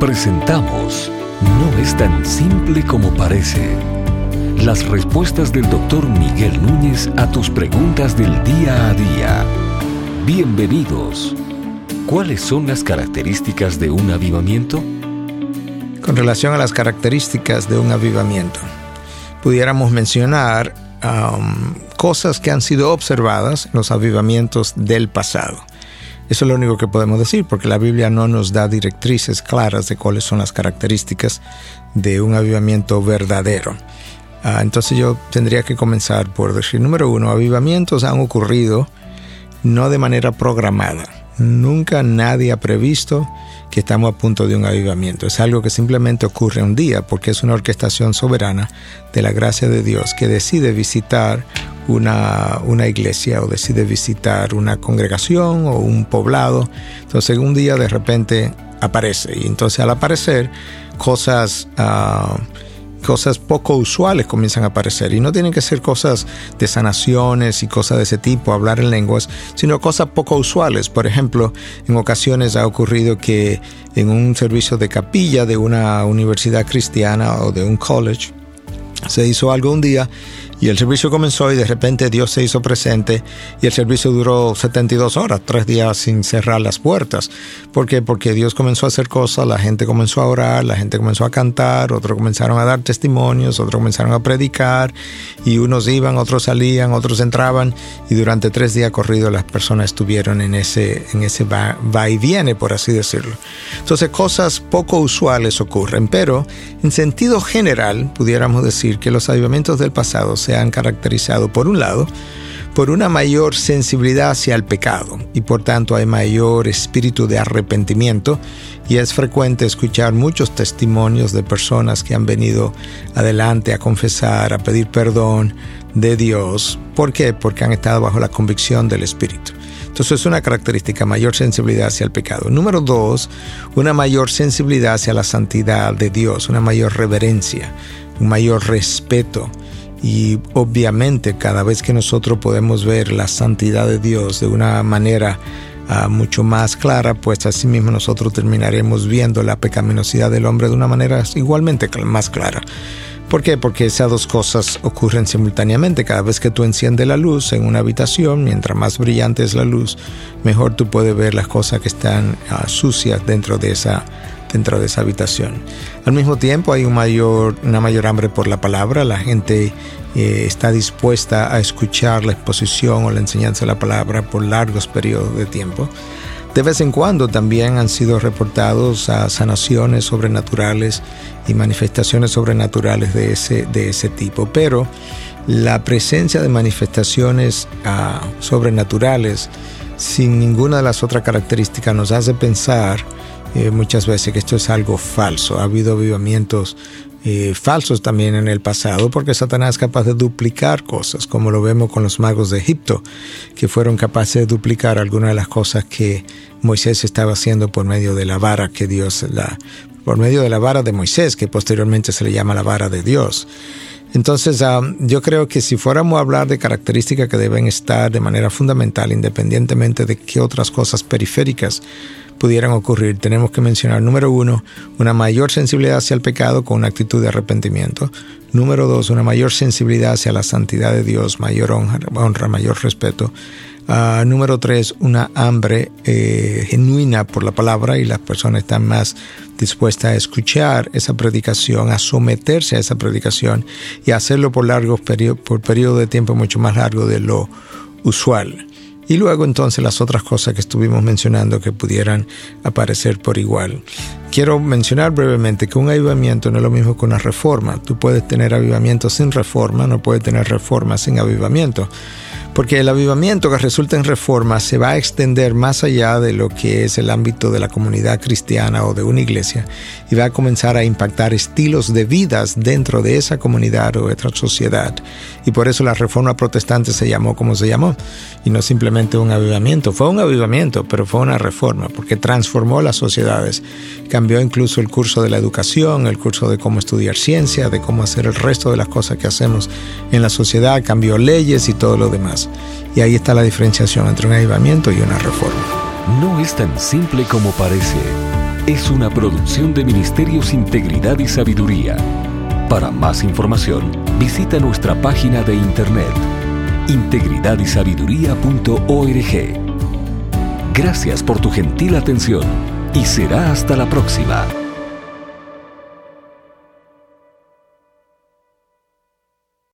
Presentamos No es tan simple como parece. Las respuestas del doctor Miguel Núñez a tus preguntas del día a día. Bienvenidos. ¿Cuáles son las características de un avivamiento? Con relación a las características de un avivamiento, pudiéramos mencionar um, cosas que han sido observadas en los avivamientos del pasado. Eso es lo único que podemos decir, porque la Biblia no nos da directrices claras de cuáles son las características de un avivamiento verdadero. Ah, entonces yo tendría que comenzar por decir, número uno, avivamientos han ocurrido no de manera programada. Nunca nadie ha previsto que estamos a punto de un avivamiento. Es algo que simplemente ocurre un día porque es una orquestación soberana de la gracia de Dios que decide visitar una, una iglesia o decide visitar una congregación o un poblado. Entonces un día de repente aparece y entonces al aparecer cosas... Uh, cosas poco usuales comienzan a aparecer. Y no tienen que ser cosas de sanaciones y cosas de ese tipo, hablar en lenguas, sino cosas poco usuales. Por ejemplo, en ocasiones ha ocurrido que en un servicio de capilla de una universidad cristiana o de un college, se hizo algo un día y el servicio comenzó y de repente Dios se hizo presente y el servicio duró 72 horas, tres días sin cerrar las puertas. ¿Por qué? Porque Dios comenzó a hacer cosas, la gente comenzó a orar, la gente comenzó a cantar, otros comenzaron a dar testimonios, otros comenzaron a predicar y unos iban, otros salían, otros entraban y durante tres días corridos las personas estuvieron en ese, en ese va, va y viene, por así decirlo. Entonces cosas poco usuales ocurren, pero en sentido general pudiéramos decir que los avivamientos del pasado se han caracterizado, por un lado, por una mayor sensibilidad hacia el pecado y por tanto hay mayor espíritu de arrepentimiento y es frecuente escuchar muchos testimonios de personas que han venido adelante a confesar, a pedir perdón de Dios. ¿Por qué? Porque han estado bajo la convicción del Espíritu. Entonces es una característica, mayor sensibilidad hacia el pecado. Número dos, una mayor sensibilidad hacia la santidad de Dios, una mayor reverencia, un mayor respeto y obviamente cada vez que nosotros podemos ver la santidad de Dios de una manera ah, mucho más clara, pues así mismo nosotros terminaremos viendo la pecaminosidad del hombre de una manera igualmente más clara. ¿Por qué? Porque esas dos cosas ocurren simultáneamente. Cada vez que tú enciendes la luz en una habitación, mientras más brillante es la luz, mejor tú puedes ver las cosas que están ah, sucias dentro de esa dentro de esa habitación. Al mismo tiempo hay una mayor hambre por la palabra, la gente eh, está dispuesta a escuchar la exposición o la enseñanza de la palabra por largos periodos de tiempo. De vez en cuando también han sido reportados a sanaciones sobrenaturales y manifestaciones sobrenaturales de ese, de ese tipo, pero la presencia de manifestaciones ah, sobrenaturales sin ninguna de las otras características nos hace pensar eh, muchas veces que esto es algo falso. Ha habido avivamientos eh, falsos también en el pasado porque Satanás es capaz de duplicar cosas, como lo vemos con los magos de Egipto, que fueron capaces de duplicar algunas de las cosas que Moisés estaba haciendo por medio de la vara que Dios la por medio de la vara de Moisés, que posteriormente se le llama la vara de Dios. Entonces, ah, yo creo que si fuéramos a hablar de características que deben estar de manera fundamental, independientemente de qué otras cosas periféricas pudieran ocurrir, tenemos que mencionar, número uno, una mayor sensibilidad hacia el pecado con una actitud de arrepentimiento. Número dos, una mayor sensibilidad hacia la santidad de Dios, mayor honra, mayor respeto. Ah, número tres, una hambre eh, genuina por la palabra y las personas están más dispuestas a escuchar esa predicación, a someterse a esa predicación y a hacerlo por largos periodos, por periodo de tiempo mucho más largo de lo usual. Y luego entonces las otras cosas que estuvimos mencionando que pudieran aparecer por igual. Quiero mencionar brevemente que un avivamiento no es lo mismo que una reforma. Tú puedes tener avivamiento sin reforma, no puedes tener reforma sin avivamiento porque el avivamiento que resulta en reforma se va a extender más allá de lo que es el ámbito de la comunidad cristiana o de una iglesia y va a comenzar a impactar estilos de vidas dentro de esa comunidad o de otra sociedad. Y por eso la reforma protestante se llamó como se llamó y no simplemente un avivamiento. Fue un avivamiento, pero fue una reforma porque transformó las sociedades, cambió incluso el curso de la educación, el curso de cómo estudiar ciencia, de cómo hacer el resto de las cosas que hacemos en la sociedad, cambió leyes y todo lo demás. Y ahí está la diferenciación entre un avivamiento y una reforma. No es tan simple como parece. es una producción de Ministerios Integridad y Sabiduría. Para más información, visita nuestra página de internet integridadysabiduría.org. Gracias por tu gentil atención y será hasta la próxima.